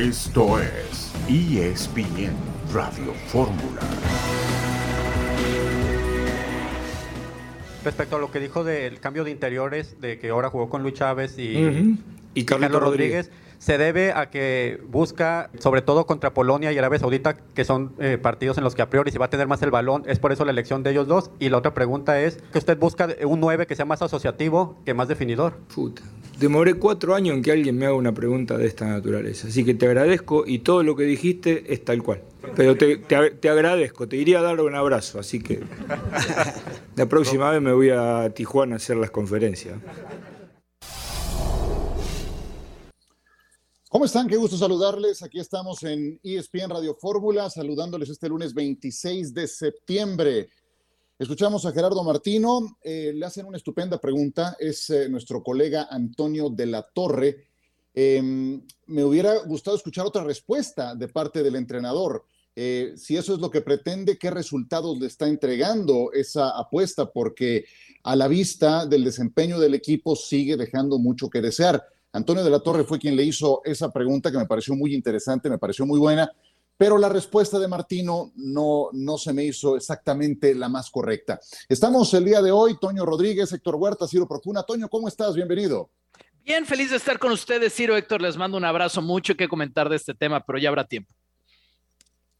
Esto es ESPN Radio Fórmula. Respecto a lo que dijo del cambio de interiores, de que ahora jugó con Luis Chávez y, y Carlos Rodríguez se debe a que busca, sobre todo contra Polonia y Arabia Saudita, que son eh, partidos en los que a priori se va a tener más el balón, es por eso la elección de ellos dos. Y la otra pregunta es que usted busca un 9 que sea más asociativo que más definidor. Puta. Demoré cuatro años en que alguien me haga una pregunta de esta naturaleza. Así que te agradezco y todo lo que dijiste es tal cual. Pero te, te agradezco, te iría a dar un abrazo, así que la próxima vez me voy a Tijuana a hacer las conferencias. ¿Cómo están? Qué gusto saludarles. Aquí estamos en ESPN Radio Fórmula, saludándoles este lunes 26 de septiembre. Escuchamos a Gerardo Martino, eh, le hacen una estupenda pregunta, es eh, nuestro colega Antonio de la Torre. Em, me hubiera gustado escuchar otra respuesta de parte del entrenador. Eh, si eso es lo que pretende, ¿qué resultados le está entregando esa apuesta? Porque a la vista del desempeño del equipo sigue dejando mucho que desear. Antonio de la Torre fue quien le hizo esa pregunta que me pareció muy interesante, me pareció muy buena, pero la respuesta de Martino no, no se me hizo exactamente la más correcta. Estamos el día de hoy, Toño Rodríguez, Héctor Huerta, Ciro Procuna. Toño, ¿cómo estás? Bienvenido. Bien, feliz de estar con ustedes, Ciro, Héctor, les mando un abrazo, mucho que comentar de este tema, pero ya habrá tiempo.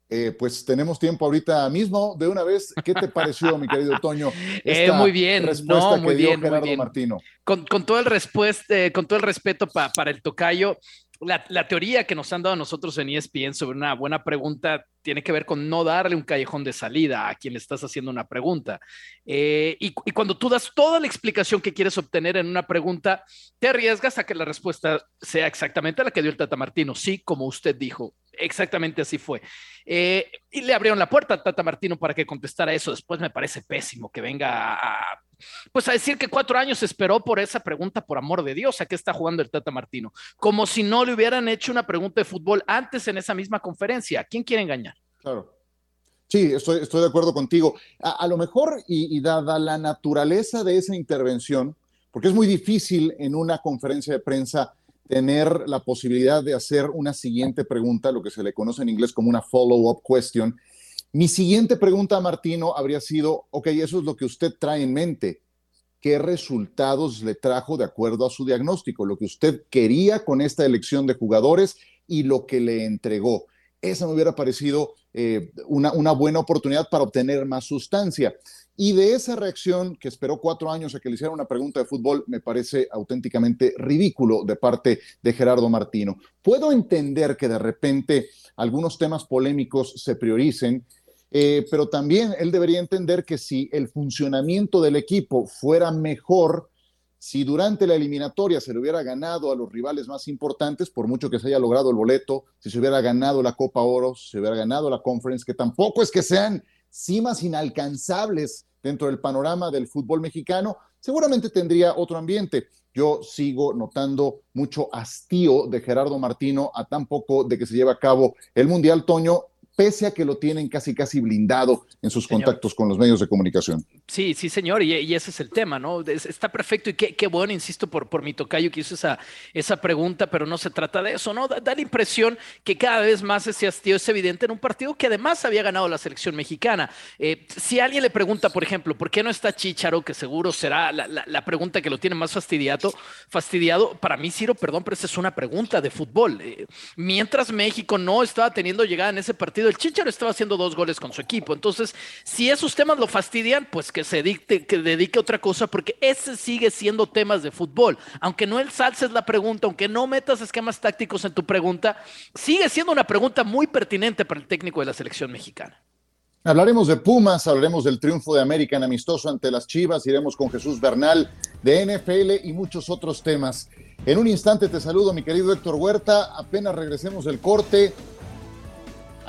Eh, pues tenemos tiempo ahorita mismo. De una vez, ¿qué te pareció, mi querido Toño? Eh, muy bien, no, muy bien, muy bien. Martino. Con, todo el respuesta, con todo el respeto para el tocayo, la, teoría que nos han dado a nosotros en ESPN sobre una buena pregunta tiene que ver con no darle un callejón de salida a quien le estás haciendo una pregunta. Eh, y, y, cuando tú das toda la explicación que quieres obtener en una pregunta, te arriesgas a que la respuesta sea exactamente la que dio el Tata Martino. Sí, como usted dijo, exactamente así fue. Eh, y le abrieron la puerta a Tata Martino para que contestara eso. Después me parece pésimo que venga a, pues a decir que cuatro años esperó por esa pregunta, por amor de Dios, a qué está jugando el Tata Martino. Como si no le hubieran hecho una pregunta de fútbol antes en esa misma conferencia. ¿A quién quiere engañar? Claro. Sí, estoy, estoy de acuerdo contigo. A, lo mejor, y dada la naturaleza de esa intervención, porque es muy difícil en una conferencia de prensa tener la posibilidad de hacer una siguiente pregunta, lo que se le conoce en inglés como una follow-up question. Mi siguiente pregunta a Martino habría sido, ok, eso es lo que usted trae en mente. ¿Qué resultados le trajo de acuerdo a su diagnóstico? Lo que usted quería con esta elección de jugadores y lo que le entregó. Esa me hubiera parecido eh, una, una buena oportunidad para obtener más sustancia. Y de esa reacción, que esperó cuatro años a que le hiciera una pregunta de fútbol, me parece auténticamente ridículo de parte de Gerardo Martino. Puedo entender que de repente algunos temas polémicos se prioricen, eh, pero también él debería entender que si el funcionamiento del equipo fuera mejor, si durante la eliminatoria se le hubiera ganado a los rivales más importantes, por mucho que se haya logrado el boleto, si se hubiera ganado la Copa Oro, si se hubiera ganado la Conference, que tampoco es que sean cimas inalcanzables dentro del panorama del fútbol mexicano, seguramente tendría otro ambiente. Yo sigo notando mucho hastío de Gerardo Martino a tan poco de que se lleve a cabo el Mundial Toño pese a que lo tienen casi casi blindado en sus contactos con los medios de comunicación. Sí, sí, señor, y, ese es el tema, ¿no? está perfecto y qué, bueno, insisto, por, por mi tocayo que hizo esa, esa pregunta, pero no se trata de eso, ¿no? Da, la impresión que cada vez más ese hastío es evidente en un partido que además había ganado la selección mexicana. Eh, si alguien le pregunta, por ejemplo, ¿por qué no está Chicharo, que seguro será la, pregunta que lo tiene más fastidiado, fastidiado, para mí, Ciro, perdón, pero esa es una pregunta de fútbol. Eh, mientras México no estaba teniendo llegada en ese partido, el Chicharo estaba haciendo dos goles con su equipo. Entonces, si esos temas lo fastidian, pues que se que dedique a otra cosa, porque ese sigue siendo temas de fútbol. Aunque no el salses la pregunta, aunque no metas esquemas tácticos en tu pregunta, sigue siendo una pregunta muy pertinente para el técnico de la selección mexicana. Hablaremos de Pumas, hablaremos del triunfo de América en amistoso ante las Chivas, iremos con Jesús Bernal de NFL y muchos otros temas. En un instante te saludo, mi querido Héctor Huerta. Apenas regresemos del corte,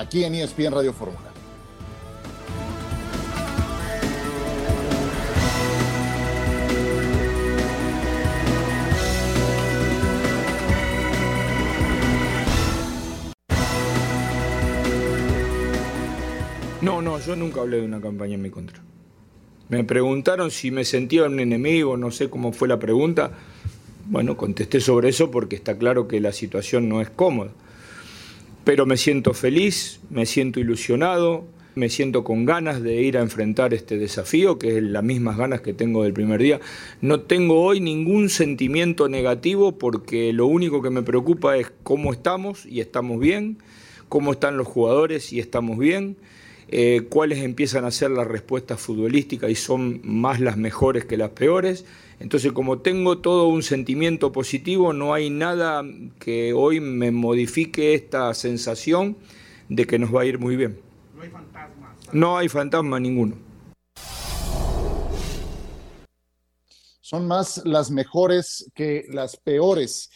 aquí en ESPN Radio Fórmula. No, no, yo nunca hablé de una campaña en mi contra. Me preguntaron si me sentía un enemigo, no sé cómo fue la pregunta. Bueno, contesté sobre eso porque está claro que la situación no es cómoda. Pero me siento feliz, me siento ilusionado, me siento con ganas de ir a enfrentar este desafío, que es las mismas ganas que tengo del primer día. No tengo hoy ningún sentimiento negativo porque lo único que me preocupa es cómo estamos y estamos bien, cómo están los jugadores y estamos bien, eh, cuáles empiezan a ser las respuestas futbolísticas y son más las mejores que las peores. Entonces, como tengo todo un sentimiento positivo, no hay nada que hoy me modifique esta sensación de que nos va a ir muy bien. No hay fantasma. No hay fantasma ninguno. Son más las mejores que las peores.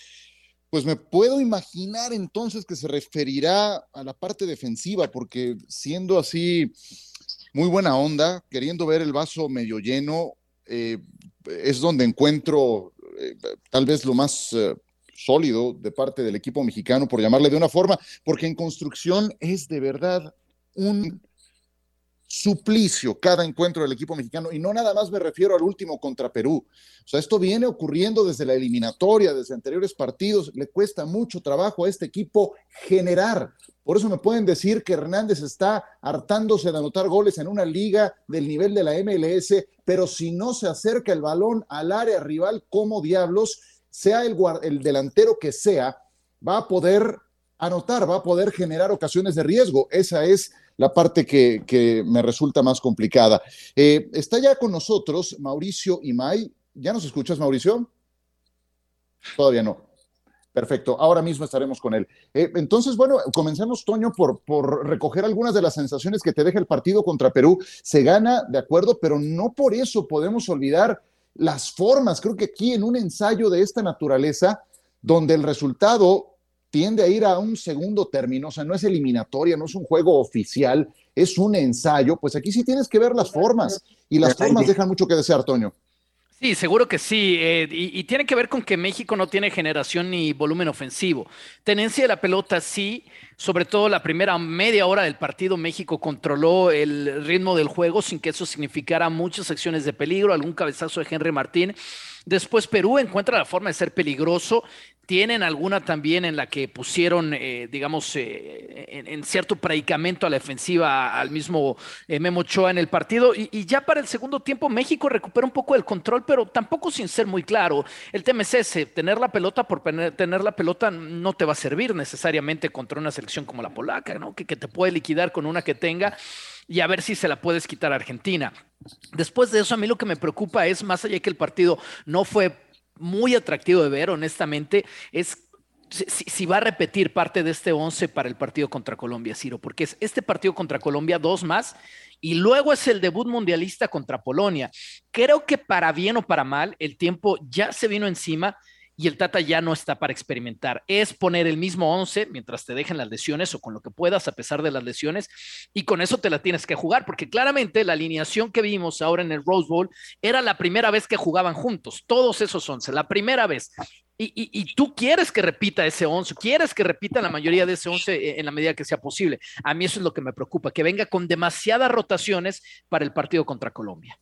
Pues me puedo imaginar entonces que se referirá a la parte defensiva, porque siendo así muy buena onda, queriendo ver el vaso medio lleno, eh, es donde encuentro eh, tal vez lo más eh, sólido de parte del equipo mexicano, por llamarle de una forma, porque en construcción es de verdad un suplicio cada encuentro del equipo mexicano y no nada más me refiero al último contra Perú. O sea, esto viene ocurriendo desde la eliminatoria, desde anteriores partidos, le cuesta mucho trabajo a este equipo generar. Por eso me pueden decir que Hernández está hartándose de anotar goles en una liga del nivel de la MLS, pero si no se acerca el balón al área rival como diablos, sea el, el delantero que sea, va a poder anotar, va a poder generar ocasiones de riesgo. Esa es la parte que, me resulta más complicada. Eh, está ya con nosotros Mauricio Imay. ¿Ya nos escuchas, Mauricio? Todavía no. Perfecto, ahora mismo estaremos con él. Eh, entonces, bueno, comencemos, Toño, por, por recoger algunas de las sensaciones que te deja el partido contra Perú. Se gana, de acuerdo, pero no por eso podemos olvidar las formas. Creo que aquí en un ensayo de esta naturaleza, donde el resultado tiende a ir a un segundo término, o sea, no es eliminatoria, no es un juego oficial, es un ensayo, pues aquí sí tienes que ver las formas y las formas dejan mucho que desear, Toño. Sí, seguro que sí. Eh, y, tiene que ver con que México no tiene generación ni volumen ofensivo. Tenencia de la pelota sí, sobre todo la primera media hora del partido México controló el ritmo del juego sin que eso significara muchas acciones de peligro, algún cabezazo de Henry Martín. Después Perú encuentra la forma de ser peligroso tienen alguna también en la que pusieron, eh, digamos, eh, en, cierto predicamento a la defensiva al mismo eh, Memo Ochoa en el partido. Y, ya para el segundo tiempo México recupera un poco el control, pero tampoco sin ser muy claro. El tema es ese, tener la pelota por tener la pelota no te va a servir necesariamente contra una selección como la polaca, ¿no? Que, que te puede liquidar con una que tenga y a ver si se la puedes quitar a Argentina. Después de eso, a mí lo que me preocupa es, más allá que el partido no fue muy atractivo de ver, honestamente, es si, va a repetir parte de este 11 para el partido contra Colombia, Ciro, porque es este partido contra Colombia, dos más, y luego es el debut mundialista contra Polonia. Creo que para bien o para mal, el tiempo ya se vino encima y el Tata ya no está para experimentar. Es poner el mismo 11 mientras te dejen las lesiones o con lo que puedas a pesar de las lesiones y con eso te la tienes que jugar porque claramente la alineación que vimos ahora en el Rose Bowl era la primera vez que jugaban juntos, todos esos 11, la primera vez. Y, tú quieres que repita ese 11, quieres que repita la mayoría de ese 11 en la medida que sea posible. A mí eso es lo que me preocupa, que venga con demasiadas rotaciones para el partido contra Colombia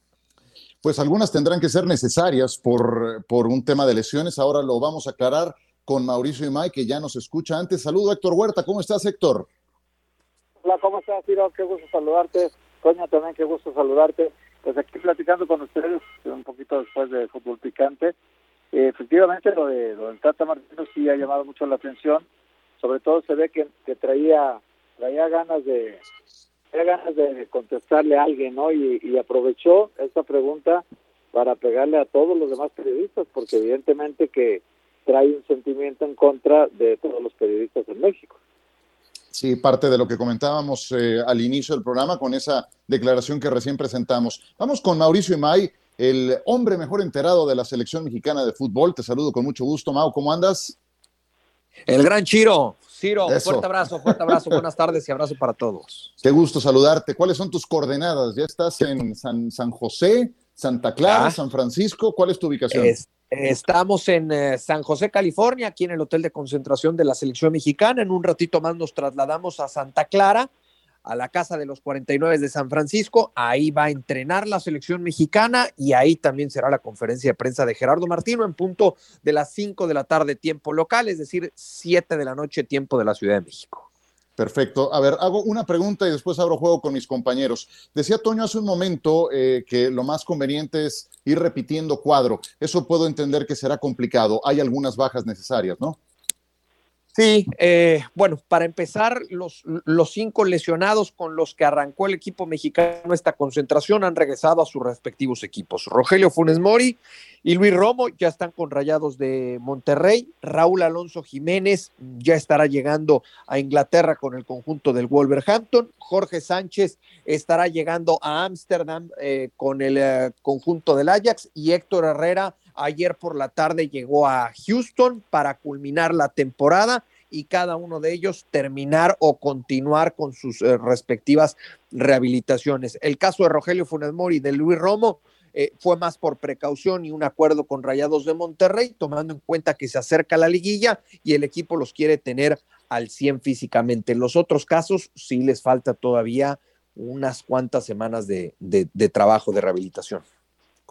pues algunas tendrán que ser necesarias por, por un tema de lesiones. Ahora lo vamos a aclarar con Mauricio Imay, que ya nos escucha antes. Saludo, Héctor Huerta. ¿Cómo estás, Héctor? Hola, ¿cómo estás, Ciro? Qué gusto saludarte. Coña, también qué gusto saludarte. Pues aquí platicando con ustedes un poquito después de fútbol picante. Eh, efectivamente, lo, de, del Tata Martino sí ha llamado mucho la atención. Sobre todo se ve que, que traía, traía ganas de, ganas de contestarle a alguien, ¿no? Y, aprovechó esta pregunta para pegarle a todos los demás periodistas, porque evidentemente que trae un sentimiento en contra de todos los periodistas en México. Sí, parte de lo que comentábamos eh, al inicio del programa con esa declaración que recién presentamos. Vamos con Mauricio Imay, el hombre mejor enterado de la selección mexicana de fútbol. Te saludo con mucho gusto, Mau. ¿Cómo andas? El gran Chiro, Ciro, fuerte abrazo, fuerte abrazo, buenas tardes y abrazo para todos. Qué gusto saludarte. ¿Cuáles son tus coordenadas? ¿Ya estás en San, San José, Santa Clara, San Francisco? ¿Cuál es tu ubicación? estamos en eh, San José, California, aquí en el hotel de concentración de la selección mexicana. En un ratito más nos trasladamos a Santa Clara a la Casa de los 49 de San Francisco. Ahí va a entrenar la selección mexicana y ahí también será la conferencia de prensa de Gerardo Martino en punto de las 5 de la tarde tiempo local, es decir, 7 de la noche tiempo de la Ciudad de México. Perfecto. A ver, hago una pregunta y después abro juego con mis compañeros. Decía Toño hace un momento eh, que lo más conveniente es ir repitiendo cuadro. Eso puedo entender que será complicado. Hay algunas bajas necesarias, ¿no? Sí, eh, bueno, para empezar, los, los cinco lesionados con los que arrancó el equipo mexicano esta concentración han regresado a sus respectivos equipos. Rogelio Funes Mori y Luis Romo ya están con Rayados de Monterrey. Raúl Alonso Jiménez ya estará llegando a Inglaterra con el conjunto del Wolverhampton. Jorge Sánchez estará llegando a Ámsterdam eh, con el eh, conjunto del Ajax y Héctor Herrera Ayer por la tarde llegó a Houston para culminar la temporada y cada uno de ellos terminar o continuar con sus eh, respectivas rehabilitaciones. El caso de Rogelio Funes Mori y de Luis Romo eh, fue más por precaución y un acuerdo con Rayados de Monterrey, tomando en cuenta que se acerca la liguilla y el equipo los quiere tener al 100 físicamente. En los otros casos sí les falta todavía unas cuantas semanas de trabajo de rehabilitación.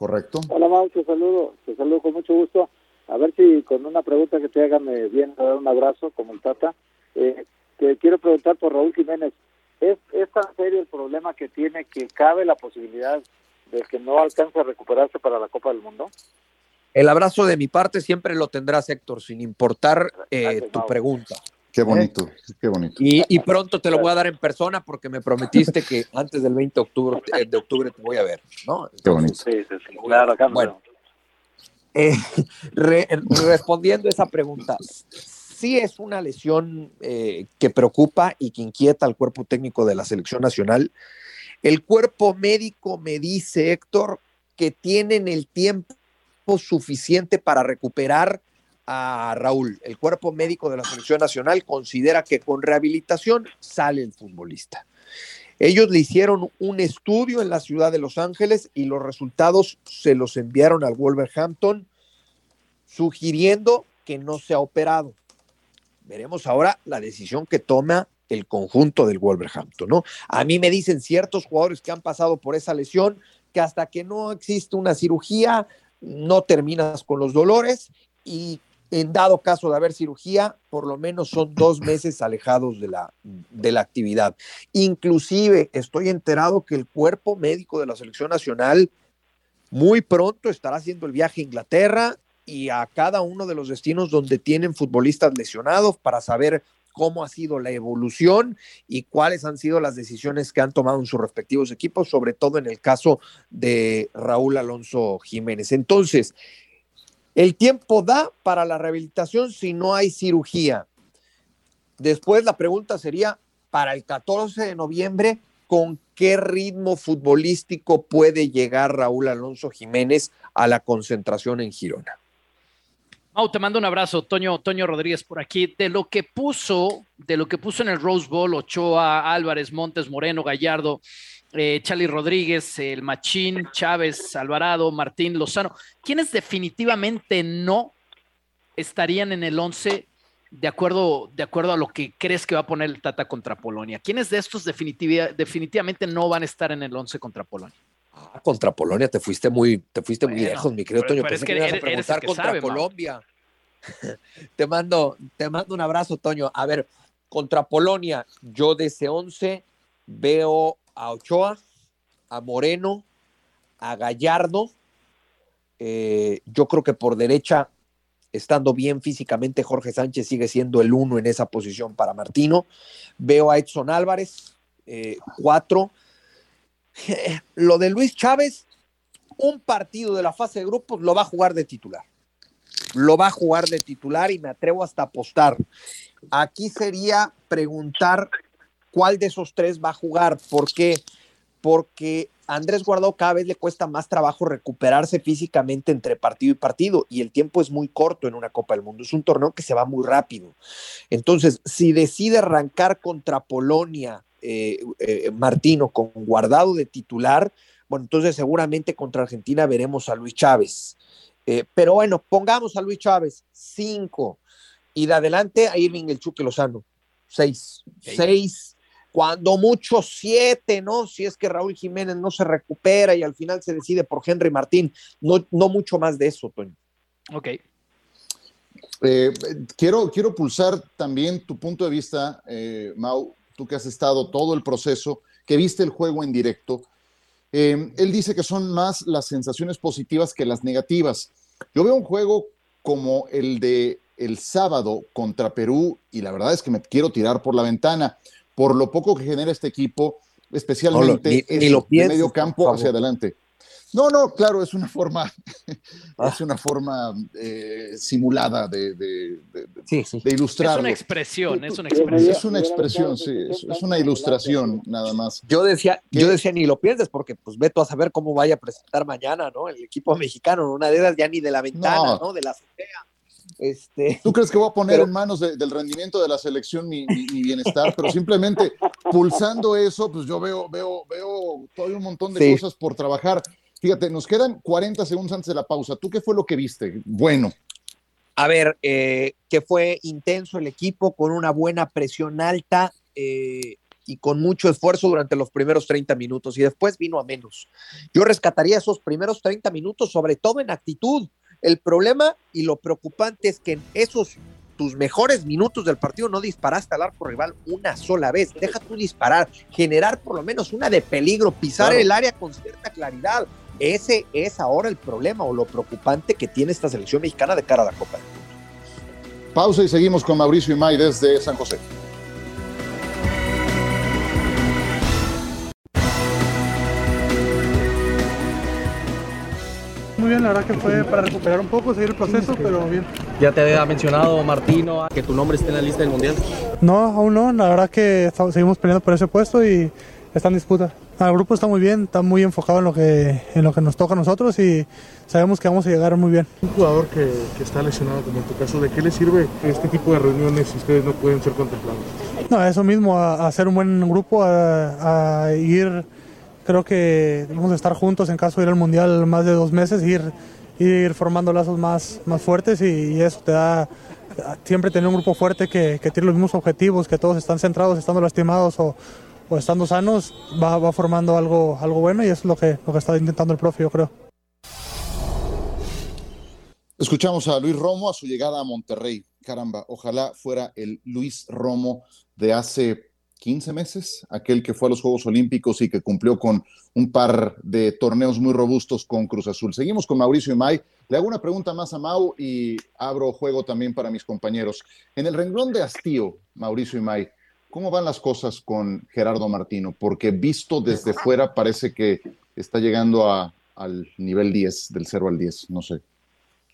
Correcto. Hola Mau, te saludo, te saludo con mucho gusto. A ver si con una pregunta que te hagan me viene a dar un abrazo como el Tata. Eh, te quiero preguntar por Raúl Jiménez. ¿Es, ¿Es tan serio el problema que tiene que cabe la posibilidad de que no alcance a recuperarse para la Copa del Mundo? El abrazo de mi parte siempre lo tendrás, Héctor, sin importar eh, tu pregunta. Qué bonito, qué bonito. Y, pronto te lo voy a dar en persona porque me prometiste que antes del 20 de octubre, eh, de octubre te voy a ver, ¿no? qué bonito. Sí, sí, sí. Claro, acá Bueno, eh, respondiendo a esa pregunta, sí es una lesión eh, que preocupa y que inquieta al cuerpo técnico de la selección nacional. El cuerpo médico me dice, Héctor, que tienen el tiempo suficiente para recuperar Raúl. El cuerpo médico de la selección nacional considera que con rehabilitación sale el futbolista. Ellos le hicieron un estudio en la ciudad de Los Ángeles y los resultados se los enviaron al Wolverhampton, sugiriendo que no se ha operado. Veremos ahora la decisión que toma el conjunto del Wolverhampton, ¿no? A mí me dicen ciertos jugadores que han pasado por esa lesión que hasta que no existe una cirugía no terminas con los dolores y en dado caso de haber cirugía, por lo menos son dos meses alejados de la, de la actividad. Inclusive estoy enterado que el cuerpo médico de la selección nacional muy pronto estará haciendo el viaje a Inglaterra y a cada uno de los destinos donde tienen futbolistas lesionados para saber cómo ha sido la evolución y cuáles han sido las decisiones que han tomado en sus respectivos equipos, sobre todo en el caso de Raúl Alonso Jiménez. Entonces, el tiempo da para la rehabilitación si no hay cirugía. Después la pregunta sería, para el 14 de noviembre, ¿con qué ritmo futbolístico puede llegar Raúl Alonso Jiménez a la concentración en Girona? Mau, te mando un abrazo, Toño, Toño Rodríguez por aquí. De lo que puso, de lo que puso en el Rose Bowl, Ochoa, Álvarez, Montes, Moreno, Gallardo, eh, Charlie Rodríguez, el Machín, Chávez, Alvarado, Martín, Lozano, ¿quiénes definitivamente no estarían en el 11 de acuerdo, de acuerdo a lo que crees que va a poner el Tata contra Polonia? ¿Quiénes de estos definitivamente no van a estar en el 11 contra Polonia? Ah, contra Polonia te fuiste muy, te fuiste muy lejos, mi querido Toño. Pensé que, ibas a preguntar contra Colombia. te mando, te mando un abrazo, Toño. A ver, contra Polonia, yo de ese 11 veo a Ochoa, a Moreno, a Gallardo. Eh, yo creo que por derecha, estando bien físicamente, Jorge Sánchez sigue siendo el uno en esa posición para Martino. Veo a Edson Álvarez, eh, cuatro. Lo de Luis Chávez, un partido de la fase de grupos lo va a jugar de titular. Lo va a jugar de titular y me atrevo hasta apostar. Aquí sería preguntar cuál de esos tres va a jugar. ¿Por qué? Porque a Andrés Guardado cada vez le cuesta más trabajo recuperarse físicamente entre partido y partido y el tiempo es muy corto en una Copa del Mundo. Es un torneo que se va muy rápido. Entonces, si decide arrancar contra Polonia, eh, eh, Martino, con Guardado de titular, bueno, entonces seguramente contra Argentina veremos a Luis Chávez. Eh, pero bueno, pongamos a Luis Chávez, cinco, y de adelante a Irving el Chuque Lozano, seis. Seis cuando mucho siete, ¿no? Si es que Raúl Jiménez no se recupera y al final se decide por Henry Martín, no, no mucho más de eso, Toño. Ok. Eh, quiero, quiero pulsar también tu punto de vista, eh, Mau, tú que has estado todo el proceso, que viste el juego en directo. Eh, él dice que son más las sensaciones positivas que las negativas. Yo veo un juego como el de el sábado contra Perú y la verdad es que me quiero tirar por la ventana por lo poco que genera este equipo, especialmente ni, lo de medio campo hacia adelante. No, no, claro, es una forma, ah. es una forma eh, simulada de, de, ilustrar. Es una expresión, es una expresión. Es una expresión, sí, es, una ilustración nada más. Yo decía, yo decía ni lo pienses, porque pues veto a saber cómo vaya a presentar mañana, ¿no? El equipo mexicano, una de esas ya ni de la ventana, ¿no? De la azotea. Este, ¿Tú crees que voy a poner en manos del rendimiento de la selección mi, bienestar? Pero simplemente pulsando eso, pues yo veo, veo, veo todavía un montón de cosas por trabajar. Fíjate, nos quedan 40 segundos antes de la pausa. ¿Tú qué fue lo que viste? Bueno. A ver, eh, que fue intenso el equipo con una buena presión alta eh, y con mucho esfuerzo durante los primeros 30 minutos y después vino a menos. Yo rescataría esos primeros 30 minutos, sobre todo en actitud el problema y lo preocupante es que en esos tus mejores minutos del partido no disparaste al arco rival una sola vez. Deja tú disparar, generar por lo menos una de peligro, pisar el área con cierta claridad. Ese es ahora el problema o lo preocupante que tiene esta selección mexicana de cara a la Copa del Mundo. Pausa y seguimos con Mauricio y May desde San José. Bien, la verdad que fue para recuperar un poco, seguir el proceso, pero bien. ¿Ya te había mencionado Martino que tu nombre esté en la lista del Mundial? No, aún no, la verdad que seguimos peleando por ese puesto y está en disputa. El grupo está muy bien, está muy enfocado en lo que, en lo que nos toca a nosotros y sabemos que vamos a llegar muy bien. Un jugador que, que está lesionado, como en tu caso, ¿de qué le sirve este tipo de reuniones si ustedes no pueden ser contemplados? No, eso mismo, a, hacer un buen grupo, a, a ir creo que vamos a estar juntos en caso de ir al Mundial más de dos meses, ir, ir formando lazos más, más fuertes y, eso te da siempre tener un grupo fuerte que, tiene los mismos objetivos, que todos están centrados, estando lastimados o, o estando sanos, va, va, formando algo, algo bueno y eso es lo que, lo que está intentando el profe, yo creo. Escuchamos a Luis Romo a su llegada a Monterrey. Caramba, ojalá fuera el Luis Romo de hace 15 meses, aquel que fue a los Juegos Olímpicos y que cumplió con un par de torneos muy robustos con Cruz Azul. Seguimos con Mauricio y May. Le hago una pregunta más a Mau y abro juego también para mis compañeros. En el renglón de hastío, Mauricio y May, ¿cómo van las cosas con Gerardo Martino? Porque visto desde fuera parece que está llegando a, al nivel 10, del 0 al 10. No sé,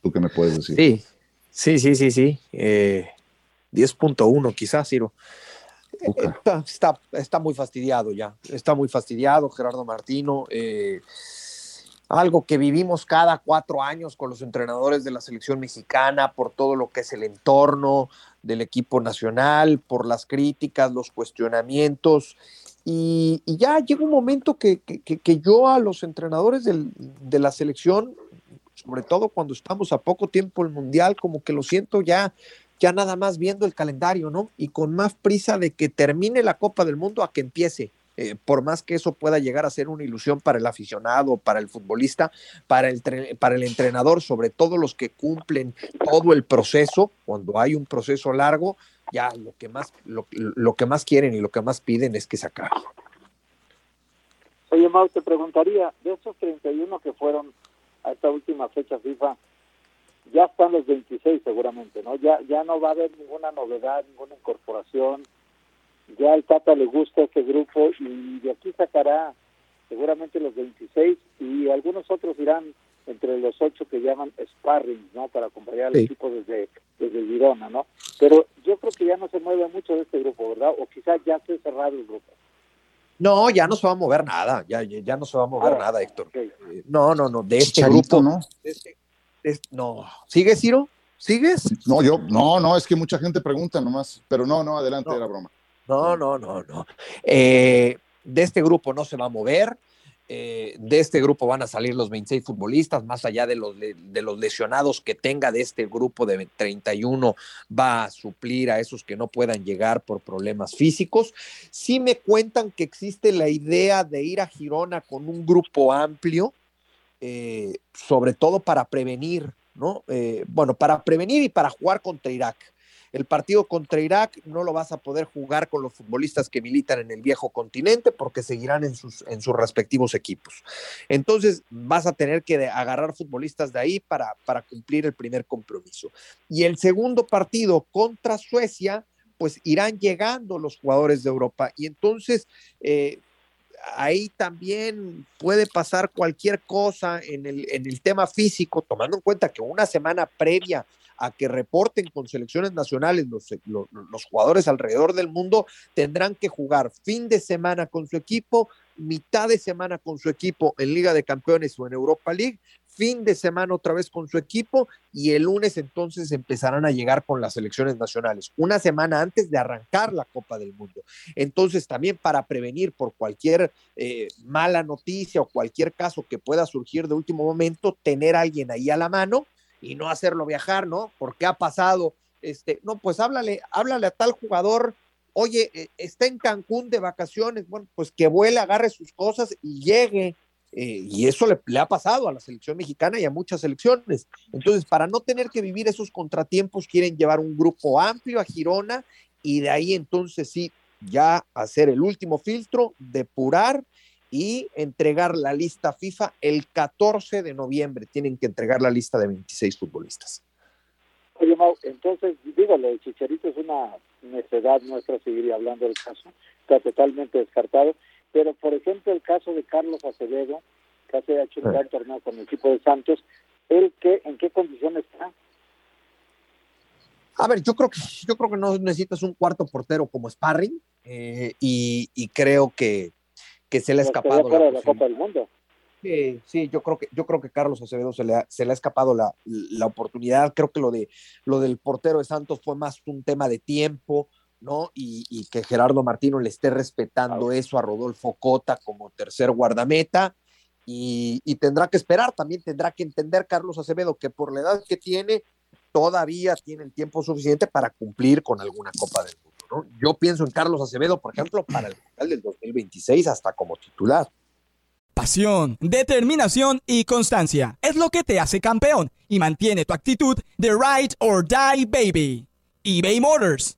¿tú qué me puedes decir? Sí, sí, sí, sí, sí. Eh, 10.1 quizás, Ciro. Está, está, muy fastidiado ya, está muy fastidiado Gerardo Martino. Eh, algo que vivimos cada cuatro años con los entrenadores de la selección mexicana por todo lo que es el entorno del equipo nacional, por las críticas, los cuestionamientos. Y, ya llega un momento que, que, yo a los entrenadores de la selección, sobre todo cuando estamos a poco tiempo el Mundial, como que lo siento ya ya nada más viendo el calendario, ¿no? Y con más prisa de que termine la Copa del Mundo a que empiece. Eh, por más que eso pueda llegar a ser una ilusión para el aficionado, para el futbolista, para el, para el entrenador, sobre todo los que cumplen todo el proceso, cuando hay un proceso largo, ya lo que más, lo, que más quieren y lo que más piden es que se acabe. Oye, Mau, te preguntaría, de esos 31 que fueron a esta última fecha FIFA, ya están los 26 seguramente, ¿no? Ya, ya no va a haber ninguna novedad, ninguna incorporación. Ya al Tata le gusta este grupo y de aquí sacará seguramente los 26 y algunos otros irán entre los ocho que llaman sparring, ¿no? Para acompañar al equipo desde, desde Girona, ¿no? Pero yo creo que ya no se mueve mucho de este grupo, ¿verdad? O quizás ya se ha cerrado el grupo. No, ya no se va a mover nada, ya, ya no se va a mover ah, nada, Héctor. No, no, no, de este grupo, ¿no? De este, no. ¿Sigues, Ciro? ¿Sigues? No, yo, no, no, es que mucha gente pregunta nomás, pero no, no, adelante, era broma. No, no, no, no. Eh, de este grupo no se va a mover. Eh, de este grupo van a salir los 26 futbolistas, más allá de los, de, los lesionados que tenga de este grupo de 31, va a suplir a esos que no puedan llegar por problemas físicos. Sí me cuentan que existe la idea de ir a Girona con un grupo amplio, eh, sobre todo para prevenir ¿no? Eh, bueno, para prevenir y para jugar contra Irak. El partido contra Irak no lo vas a poder jugar con los futbolistas que militan en el viejo continente porque seguirán en sus, en sus respectivos equipos. Entonces vas a tener que agarrar futbolistas de ahí para, para cumplir el primer compromiso. Y el segundo partido contra Suecia, pues irán llegando los jugadores de Europa. Y entonces eh, ahí también puede pasar cualquier cosa en el, en el tema físico, tomando en cuenta que una semana previa a que reporten con selecciones nacionales los, los, jugadores alrededor del mundo, tendrán que jugar fin de semana con su equipo, mitad de semana con su equipo en Liga de Campeones o en Europa League, fin de semana otra vez con su equipo y el lunes entonces empezarán a llegar con las selecciones nacionales, una semana antes de arrancar la Copa del Mundo. Entonces también para prevenir por cualquier eh, mala noticia o cualquier caso que pueda surgir de último momento, tener a alguien ahí a la mano y no hacerlo viajar, ¿no? Porque ha pasado, este, no, pues háblale, háblale a tal jugador, oye, eh, está en Cancún de vacaciones, bueno, pues que vuele, agarre sus cosas y llegue. Eh, y eso le, ha pasado a la selección mexicana y a muchas selecciones. Entonces, para no tener que vivir esos contratiempos, quieren llevar un grupo amplio a Girona y de ahí entonces sí, ya hacer el último filtro, depurar y entregar la lista FIFA el 14 de noviembre. Tienen que entregar la lista de 26 futbolistas. Oye, Mau, entonces, digo, lo Chicharito es una necedad nuestra seguir hablando del caso, está totalmente descartado, pero por ejemplo el caso de Carlos Acevedo, que hace hecho un gran torneo con el equipo de Santos, ¿él qué, en qué condiciones está? A ver, yo creo que yo creo que no necesitas un cuarto portero como sparring eh, y, y, creo que, que se le ha escapado la, la Copa del Mundo. Sí, sí, yo creo que, yo creo que Carlos Acevedo se le ha, se le ha escapado la, la, oportunidad. Creo que lo de lo del portero de Santos fue más un tema de tiempo, ¿no? Y, y que Gerardo Martino le esté respetando eso a Rodolfo Cota como tercer guardameta. Y, y, tendrá que esperar, también tendrá que entender Carlos Acevedo que por la edad que tiene, todavía tiene el tiempo suficiente para cumplir con alguna Copa del Mundo. ¿no? Yo pienso en Carlos Acevedo, por ejemplo, para el Mundial del 2026 hasta como titular. Pasión, determinación y constancia es lo que te hace campeón y mantiene tu actitud de ride or die baby. eBay Motors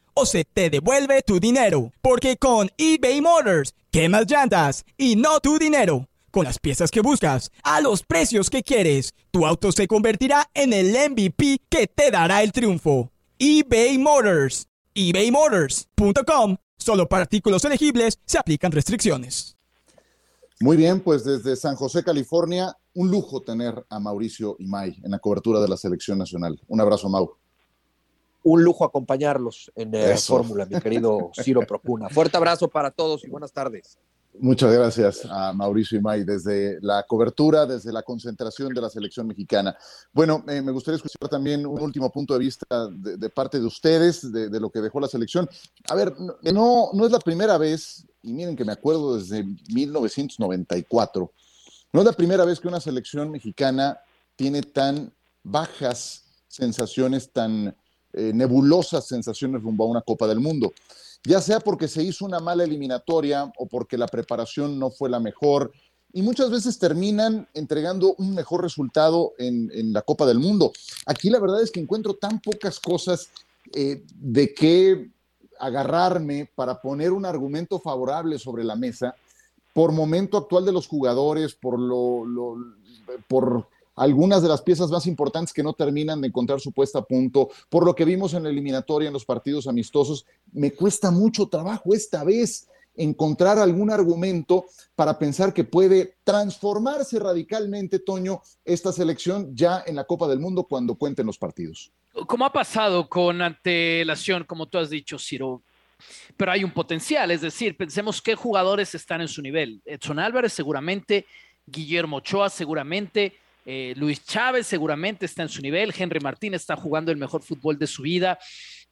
o se te devuelve tu dinero. Porque con eBay Motors, quemas llantas y no tu dinero. Con las piezas que buscas, a los precios que quieres, tu auto se convertirá en el MVP que te dará el triunfo. eBay Motors ebaymotors.com. Solo para artículos elegibles se aplican restricciones. Muy bien, pues desde San José, California, un lujo tener a Mauricio Imay en la cobertura de la selección nacional. Un abrazo, Mau. Un lujo acompañarlos en la Fórmula, mi querido Ciro Procuna. Fuerte abrazo para todos y buenas tardes. Muchas gracias a Mauricio Imay desde la cobertura, desde la concentración de la selección mexicana. Bueno, eh, me gustaría escuchar también un último punto de vista de, de parte de ustedes, de, de, lo que dejó la selección. A ver, no, no es la primera vez, y miren que me acuerdo desde 1994, no es la primera vez que una selección mexicana tiene tan bajas sensaciones, tan eh, nebulosas sensaciones rumbo a una Copa del Mundo ya sea porque se hizo una mala eliminatoria o porque la preparación no fue la mejor, y muchas veces terminan entregando un mejor resultado en, en la Copa del Mundo. Aquí la verdad es que encuentro tan pocas cosas eh, de qué agarrarme para poner un argumento favorable sobre la mesa por momento actual de los jugadores, por lo, lo por algunas de las piezas más importantes que no terminan de encontrar su puesta a punto, por lo que vimos en la eliminatoria, en los partidos amistosos, me cuesta mucho trabajo esta vez encontrar algún argumento para pensar que puede transformarse radicalmente, Toño, esta selección ya en la Copa del Mundo cuando cuenten los partidos. Como ha pasado con antelación, como tú has dicho, Ciro, pero hay un potencial, es decir, pensemos qué jugadores están en su nivel. Edson Álvarez seguramente, Guillermo Ochoa seguramente, Eh, Luis Chávez seguramente está en su nivel, Henry Martínez está jugando el mejor fútbol de su vida.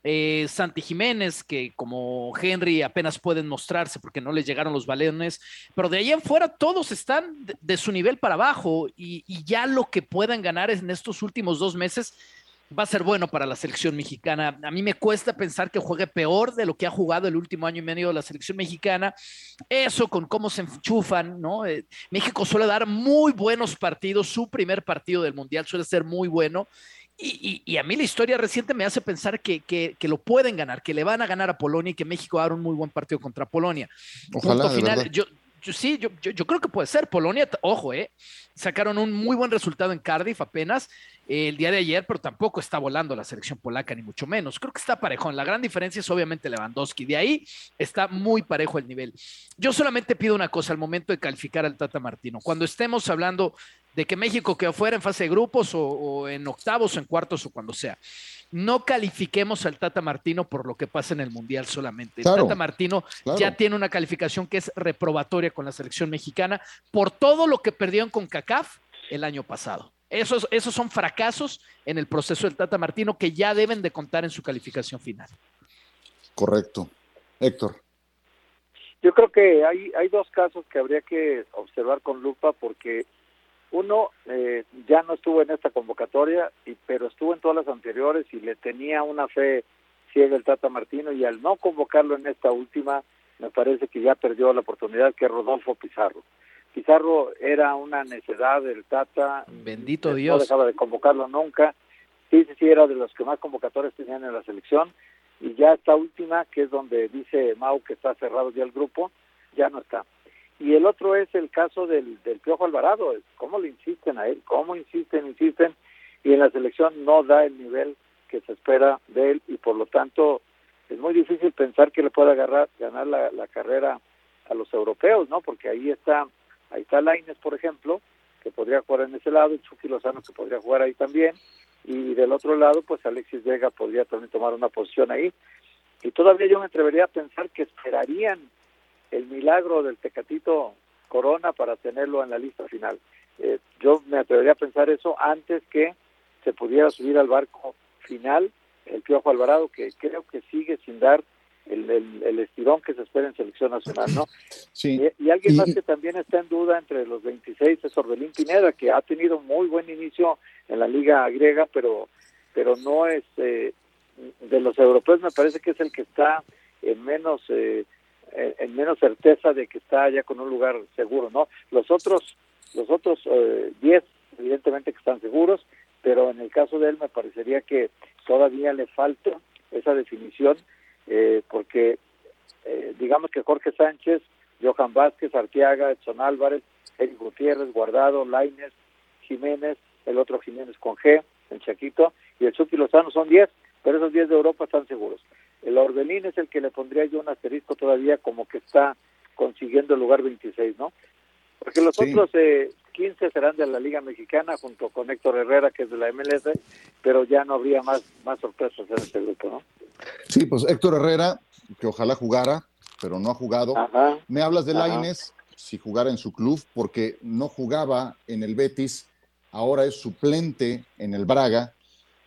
Eh, Santi Jiménez, que como Henry apenas pueden mostrarse porque no les llegaron los balones, pero de ahí en fuera todos están de, su nivel para abajo y, y, ya lo que puedan ganar en estos últimos dos meses va a ser bueno para la selección mexicana. A mí me cuesta pensar que juegue peor de lo que ha jugado el último año y medio de la selección mexicana. Eso con cómo se enchufan, ¿no? Eh, México suele dar muy buenos partidos. Su primer partido del Mundial suele ser muy bueno. Y, a mí la historia reciente me hace pensar que, que, lo pueden ganar, que le van a ganar a Polonia y que México haga un muy buen partido contra Polonia. Ojalá, final, yo, sí, yo, creo que puede ser. Polonia, ojo, eh, sacaron un muy buen resultado en Cardiff apenas el día de ayer, pero tampoco está volando la selección polaca, ni mucho menos. Creo que está parejón. La gran diferencia es obviamente Lewandowski. De ahí está muy parejo el nivel. Yo solamente pido una cosa al momento de calificar al Tata Martino. Cuando estemos hablando de que México quedó fuera en fase de grupos o, en octavos o en cuartos o cuando sea, no califiquemos al Tata Martino por lo que pasa en el Mundial solamente. El Tata Martino ya tiene una calificación que es reprobatoria con la selección mexicana por todo lo que perdió en CONCACAF el año pasado. Esos, esos son fracasos en el proceso del Tata Martino que ya deben de contar en su calificación final. Correcto. Héctor. Yo creo que hay, hay dos casos que habría que observar con lupa porque uno eh, ya no estuvo en esta convocatoria, y, pero estuvo en todas las anteriores y le tenía una fe ciega el Tata Martino y al no convocarlo en esta última, me parece que ya perdió la oportunidad que Rodolfo Pizarro. Pizarro era una necedad del Tata. Bendito Dios. No dejaba de convocarlo nunca. Sí, sí, sí, era de los que más convocatorios tenían en la selección. Y ya esta última, que es donde dice Mau que está cerrado ya el grupo, ya no está. Y el otro es el caso del, del Piojo Alvarado. ¿Cómo le insisten a él? ¿Cómo insisten, insisten? Y en la selección no da el nivel que se espera de él y por lo tanto es muy difícil pensar que le pueda agarrar, ganar la, la carrera a los europeos, ¿no? Porque ahí está Ahí está Laines, por ejemplo, que podría jugar en ese lado, y Chucky Lozano que podría jugar ahí también, y del otro lado, pues Alexis Vega podría también tomar una posición ahí. Y todavía yo me atrevería a pensar que esperarían el milagro del Tecatito Corona para tenerlo en la lista final. Eh, yo me atrevería a pensar eso antes que se pudiera subir al barco final el Piojo Alvarado, que creo que sigue sin dar el, el, estirón que se espera en selección nacional, ¿no? Sí. Y, alguien más que también está en duda entre los 26 es Orbelín Pineda, que ha tenido un muy buen inicio en la liga griega, pero pero no es eh, de los europeos me parece que es el que está en menos eh, en menos certeza de que está ya con un lugar seguro, ¿no? Los otros los otros 10 eh, evidentemente que están seguros, pero en el caso de él me parecería que todavía le falta esa definición eh, porque eh, digamos que Jorge Sánchez, Johan Vázquez, Arteaga, Edson Álvarez, Eric Gutiérrez, Guardado, Laines, Jiménez, el otro Jiménez con G, el Chaquito, y el Chucky Lozano son 10, pero esos 10 de Europa están seguros. El Orbelín es el que le pondría yo un asterisco todavía como que está consiguiendo el lugar 26, ¿no? Porque los otros eh, 15 serán de la Liga Mexicana junto con Héctor Herrera, que es de la MLS, pero ya no habría más, más sorpresas en este grupo, ¿no? Sí, pues Héctor Herrera, que ojalá jugara, pero no ha jugado. Me hablas de Laines, si jugara en su club, porque no jugaba en el Betis, ahora es suplente en el Braga.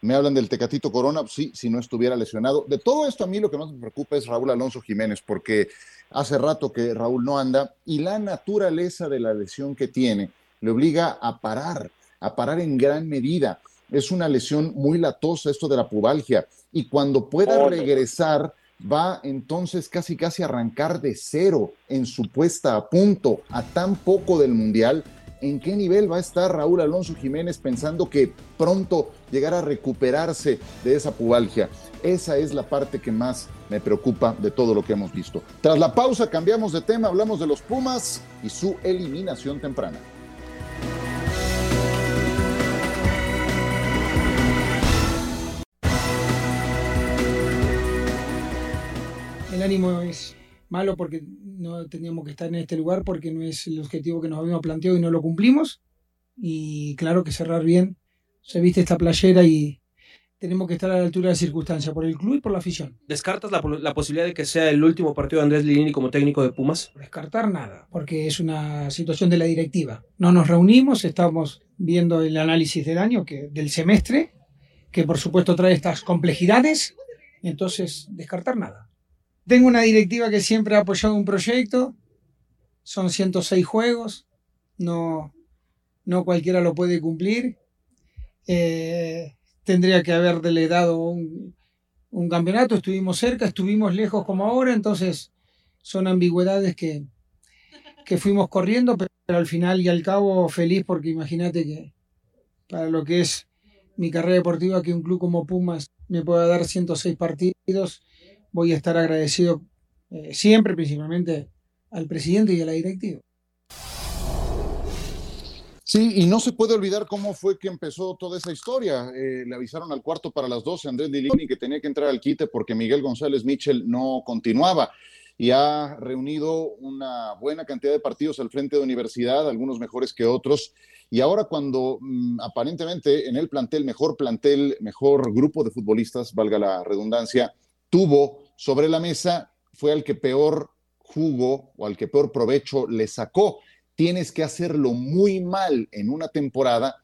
Me hablan del Tecatito Corona, sí, si no estuviera lesionado. De todo esto a mí lo que más me preocupa es Raúl Alonso Jiménez, porque hace rato que Raúl no anda y la naturaleza de la lesión que tiene le obliga a parar, a parar en gran medida. Es una lesión muy latosa esto de la pubalgia y cuando pueda regresar va entonces casi casi a arrancar de cero en su puesta a punto a tan poco del Mundial. ¿En qué nivel va a estar Raúl Alonso Jiménez pensando que pronto llegará a recuperarse de esa pubalgia? Esa es la parte que más me preocupa de todo lo que hemos visto. Tras la pausa cambiamos de tema, hablamos de los Pumas y su eliminación temprana. el ánimo es malo porque no teníamos que estar en este lugar porque no es el objetivo que nos habíamos planteado y no lo cumplimos. Y claro que cerrar bien, se viste esta playera y tenemos que estar a la altura de la circunstancia, por el club y por la afición. ¿Descartas la, la, posibilidad de que sea el último partido de Andrés Lilini como técnico de Pumas? Descartar nada, porque es una situación de la directiva. No nos reunimos, estamos viendo el análisis del año, que, del semestre, que por supuesto trae estas complejidades, entonces descartar nada. Tengo una directiva que siempre ha apoyado un proyecto, son 106 juegos, no, no cualquiera lo puede cumplir. Eh, tendría que haberle dado un, un, campeonato, estuvimos cerca, estuvimos lejos como ahora, entonces son ambigüedades que, que fuimos corriendo, pero, al final y al cabo feliz porque imagínate que para lo que es mi carrera deportiva, que un club como Pumas me pueda dar 106 partidos, voy a estar agradecido eh, siempre, principalmente al presidente y a la directiva. Sí, y no se puede olvidar cómo fue que empezó toda esa historia. Eh, le avisaron al cuarto para las 12 Andrés Lilini que tenía que entrar al quite porque Miguel González Mitchell no continuaba y ha reunido una buena cantidad de partidos al frente de universidad, algunos mejores que otros. Y ahora cuando mmm, aparentemente en el plantel, mejor plantel, mejor grupo de futbolistas, valga la redundancia, tuvo sobre la mesa, fue al que peor jugo o al que peor provecho le sacó tienes que hacerlo muy mal en una temporada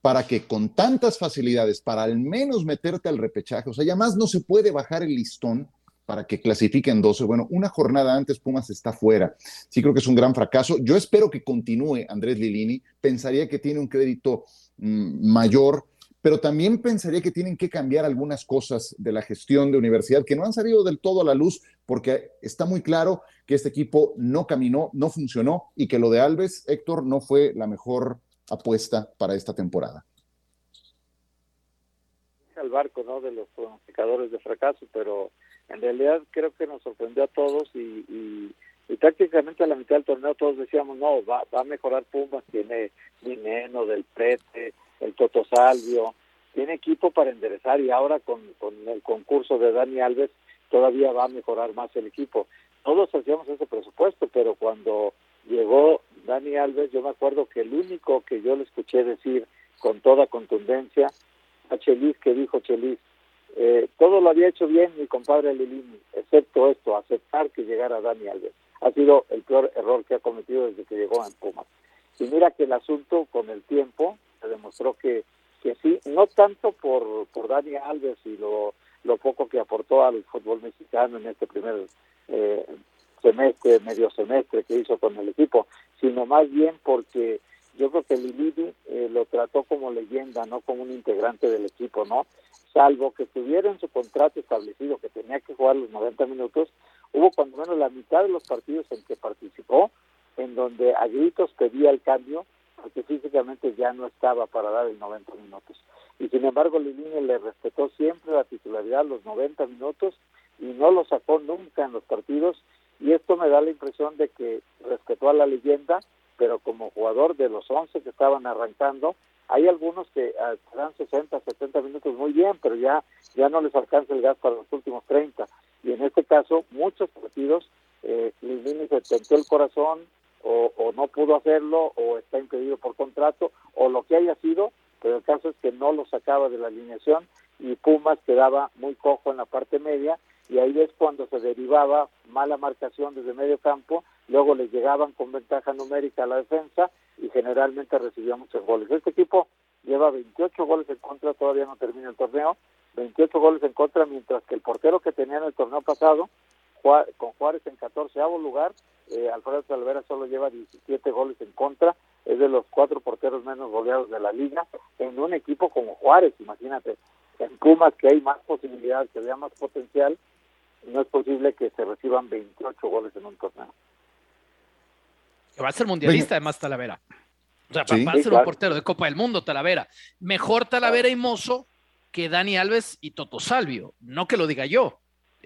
para que con tantas facilidades, para al menos meterte al repechaje, o sea, ya más no se puede bajar el listón para que clasifiquen 12. Bueno, una jornada antes Pumas está fuera. Sí creo que es un gran fracaso. Yo espero que continúe Andrés Lilini. Pensaría que tiene un crédito mmm, mayor, pero también pensaría que tienen que cambiar algunas cosas de la gestión de universidad que no han salido del todo a la luz porque está muy claro que este equipo no caminó, no funcionó y que lo de Alves, Héctor, no fue la mejor apuesta para esta temporada. Al barco, ¿no? De los pronosticadores de fracaso, pero en realidad creo que nos sorprendió a todos y, y, prácticamente a la mitad del torneo todos decíamos, no, va, va a mejorar Pumas, tiene Dineno, Del Prete, el Toto Salvio, tiene equipo para enderezar y ahora con, con el concurso de Dani Alves todavía va a mejorar más el equipo. Todos hacíamos ese presupuesto, pero cuando llegó Dani Alves, yo me acuerdo que el único que yo le escuché decir con toda contundencia a Chelis, que dijo Chelis, eh, todo lo había hecho bien mi compadre Lilini, excepto esto, aceptar que llegara Dani Alves. Ha sido el peor error que ha cometido desde que llegó a Pumas. Y mira que el asunto con el tiempo se demostró que, que sí, no tanto por, por Dani Alves y lo, lo poco que aportó al fútbol mexicano en este primer eh, semestre, medio semestre que hizo con el equipo, sino más bien porque yo creo que Lilini eh, lo trató como leyenda, no como un integrante del equipo, ¿no? Salvo que estuviera en su contrato establecido que tenía que jugar los 90 minutos, hubo cuando menos la mitad de los partidos en que participó, en donde a gritos pedía el cambio, porque físicamente ya no estaba para dar el 90 minutos. Y sin embargo, Lilini le respetó siempre la titularidad los 90 minutos y no lo sacó nunca en los partidos. Y esto me da la impresión de que respetó a la leyenda, pero como jugador de los 11 que estaban arrancando, hay algunos que uh, dan 60, 70 minutos muy bien, pero ya, ya no les alcanza el gas para los últimos 30. Y en este caso, muchos partidos, eh, Lilini se tentó el corazón, o, o, no pudo hacerlo, o está impedido por contrato, o lo que haya sido, pero el caso es que no lo sacaba de la alineación y Pumas quedaba muy cojo en la parte media, y ahí es cuando se derivaba mala marcación desde medio campo, luego les llegaban con ventaja numérica a la defensa y generalmente recibía muchos goles. Este equipo lleva 28 goles en contra, todavía no termina el torneo, 28 goles en contra, mientras que el portero que tenía en el torneo pasado, con Juárez en 14 lugar, eh, Alfredo Talavera solo lleva 17 goles en contra, es de los cuatro porteros menos goleados de la liga, en un equipo como Juárez, imagínate, en Pumas que hay más posibilidades, que haya más potencial, no es posible que se reciban 28 goles en un torneo. Que va a ser mundialista además Talavera. O sea, sí, va a ser sí, claro. un portero de Copa del Mundo Talavera. Mejor Talavera y Mozo que Dani Alves y Toto Salvio. No que lo diga yo.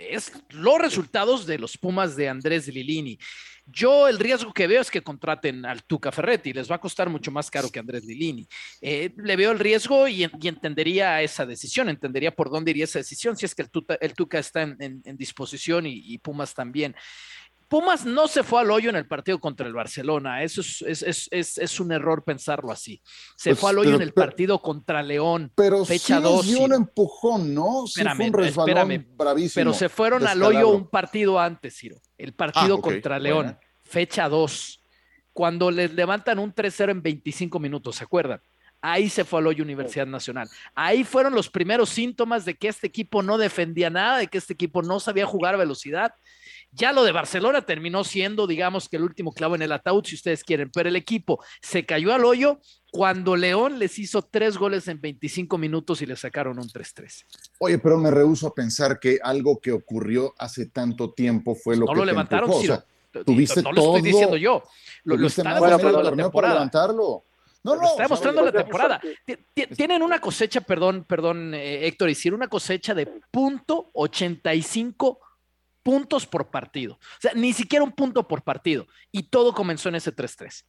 Es los resultados de los Pumas de Andrés Lilini. Yo el riesgo que veo es que contraten al Tuca Ferretti, les va a costar mucho más caro que Andrés Lilini. Eh, le veo el riesgo y, y, entendería esa decisión, entendería por dónde iría esa decisión si es que el Tuca, está en, disposición y, Pumas también. Pumas no se fue al hoyo en el partido contra el Barcelona. Eso es, un error pensarlo así. Se pues, fue al hoyo en el partido contra León. Pero fecha sí 2. dio un empujón, ¿no? Sí fue un resbalón bravísimo. Pero se fueron al hoyo un partido antes, Ciro. El partido ah, contra León, fecha 2. Cuando les levantan un 3-0 en 25 minutos, ¿se acuerdan? Ahí se fue al hoyo Universidad Nacional. Ahí fueron los primeros síntomas de que este equipo no defendía nada, de que este equipo no sabía jugar a velocidad ya lo de Barcelona terminó siendo, digamos, que el último clavo en el ataúd, si ustedes quieren, pero el equipo se cayó al hoyo cuando León les hizo tres goles en 25 minutos y le sacaron un 3-3. Oye, pero me rehuso a pensar que algo que ocurrió hace tanto tiempo fue lo no que lo levantaron, o sea, tuviste no, lo estoy diciendo yo. Lo, lo está demostrando la temporada. levantarlo. No, no, está demostrando la temporada. Tienen una cosecha, perdón, perdón, eh, Héctor, decir una cosecha de punto 85 puntos por partido. O sea, ni siquiera un punto por partido. Y todo comenzó en ese 3-3.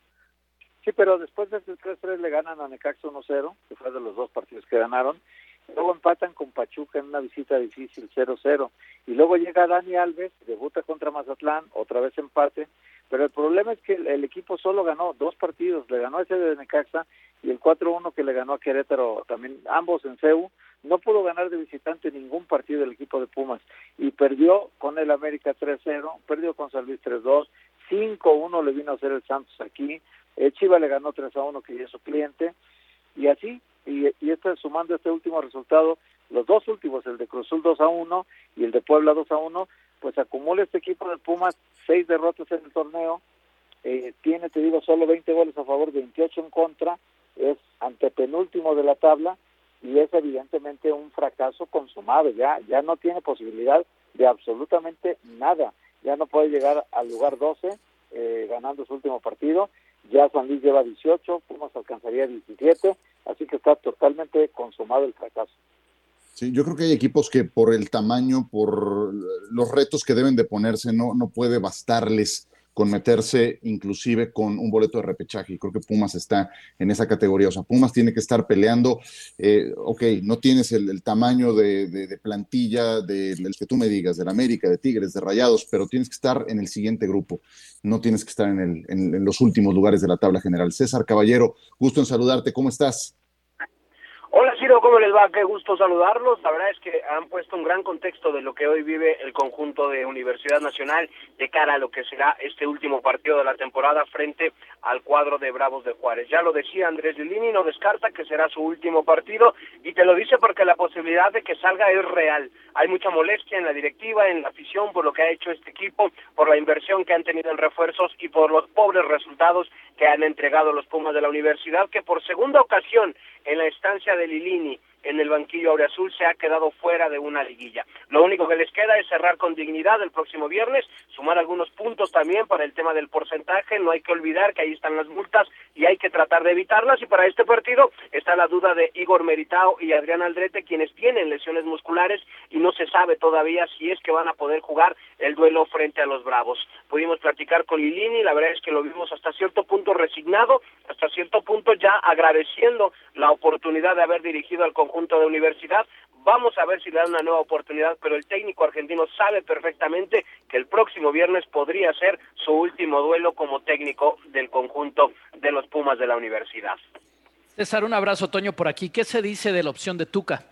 Sí, pero después de ese 3-3 le ganan a Necaxa 1-0, que fue de los dos partidos que ganaron. Luego empatan con Pachuca en una visita difícil 0-0. Y luego llega Dani Alves, debuta contra Mazatlán, otra vez empate. Pero el problema es que el, equipo solo ganó dos partidos. Le ganó ese de Necaxa y el 4-1 que le ganó a Querétaro también, ambos en CEU no pudo ganar de visitante ningún partido del equipo de Pumas y perdió con el América 3-0, perdió con San Luis 3-2, 5-1 le vino a hacer el Santos aquí, el Chiva le ganó 3-1 que ya es su cliente y así, y, y este, sumando este último resultado, los dos últimos, el de Cruzul 2-1 y el de Puebla 2-1, pues acumula este equipo de Pumas seis derrotas en el torneo, eh, tiene, te digo, solo 20 goles a favor, 28 en contra, es antepenúltimo de la tabla, y es evidentemente un fracaso consumado, ya, ya no tiene posibilidad de absolutamente nada, ya no puede llegar al lugar 12 eh, ganando su último partido, ya San Luis lleva 18, Pumas alcanzaría 17, así que está totalmente consumado el fracaso. Sí, yo creo que hay equipos que por el tamaño, por los retos que deben de ponerse, no, no puede bastarles con meterse inclusive con un boleto de repechaje. Y creo que Pumas está en esa categoría. O sea, Pumas tiene que estar peleando. Eh, ok, no tienes el, tamaño de, plantilla del que tú me digas, del América, de Tigres, de Rayados, pero tienes que estar en el siguiente grupo. No tienes que estar en, el, en los últimos lugares de la tabla general. César Caballero, gusto en saludarte. ¿Cómo estás? ¿Cómo les va? Qué gusto saludarlos. La verdad es que han puesto un gran contexto de lo que hoy vive el conjunto de Universidad Nacional de cara a lo que será este último partido de la temporada frente al cuadro de Bravos de Juárez. Ya lo decía Andrés Lilini, no descarta que será su último partido y te lo dice porque la posibilidad de que salga es real. Hay mucha molestia en la directiva, en la afición por lo que ha hecho este equipo, por la inversión que han tenido en refuerzos y por los pobres resultados que han entregado los Pumas de la universidad, que por segunda ocasión en la estancia de Lilini nini en el banquillo Aureazul se ha quedado fuera de una liguilla. Lo único que les queda es cerrar con dignidad el próximo viernes, sumar algunos puntos también para el tema del porcentaje, no hay que olvidar que ahí están las multas y hay que tratar de evitarlas y para este partido está la duda de Igor Meritao y Adrián Aldrete quienes tienen lesiones musculares y no se sabe todavía si es que van a poder jugar el duelo frente a los Bravos. Pudimos platicar con Lilini, la verdad es que lo vimos hasta cierto punto resignado, hasta cierto punto ya agradeciendo la oportunidad de haber dirigido al conjunto de universidad. Vamos a ver si le dan una nueva oportunidad, pero el técnico argentino sabe perfectamente que el próximo viernes podría ser su último duelo como técnico del conjunto de los Pumas de la universidad. César, un abrazo, Toño, por aquí. ¿Qué se dice de la opción de Tuca?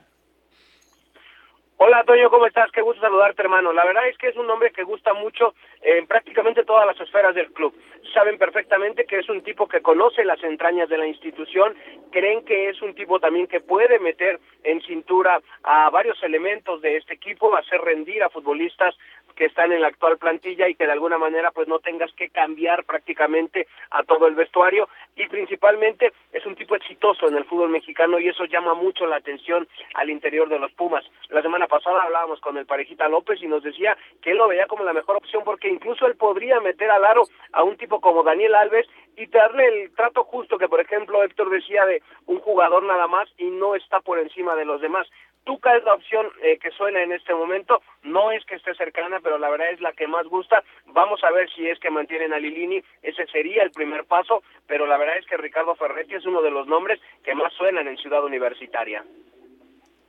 Hola Toño, ¿cómo estás? Qué gusto saludarte hermano. La verdad es que es un hombre que gusta mucho en prácticamente todas las esferas del club. Saben perfectamente que es un tipo que conoce las entrañas de la institución, creen que es un tipo también que puede meter en cintura a varios elementos de este equipo, hacer rendir a futbolistas que están en la actual plantilla y que de alguna manera pues no tengas que cambiar prácticamente a todo el vestuario y principalmente es un tipo exitoso en el fútbol mexicano y eso llama mucho la atención al interior de los Pumas. La semana pasada hablábamos con el parejita López y nos decía que él lo veía como la mejor opción porque incluso él podría meter al aro a un tipo como Daniel Alves y darle el trato justo que por ejemplo Héctor decía de un jugador nada más y no está por encima de los demás. Tuca es la opción eh, que suena en este momento, no es que esté cercana, pero la verdad es la que más gusta. Vamos a ver si es que mantienen a Lilini, ese sería el primer paso, pero la verdad es que Ricardo Ferretti es uno de los nombres que más suenan en Ciudad Universitaria.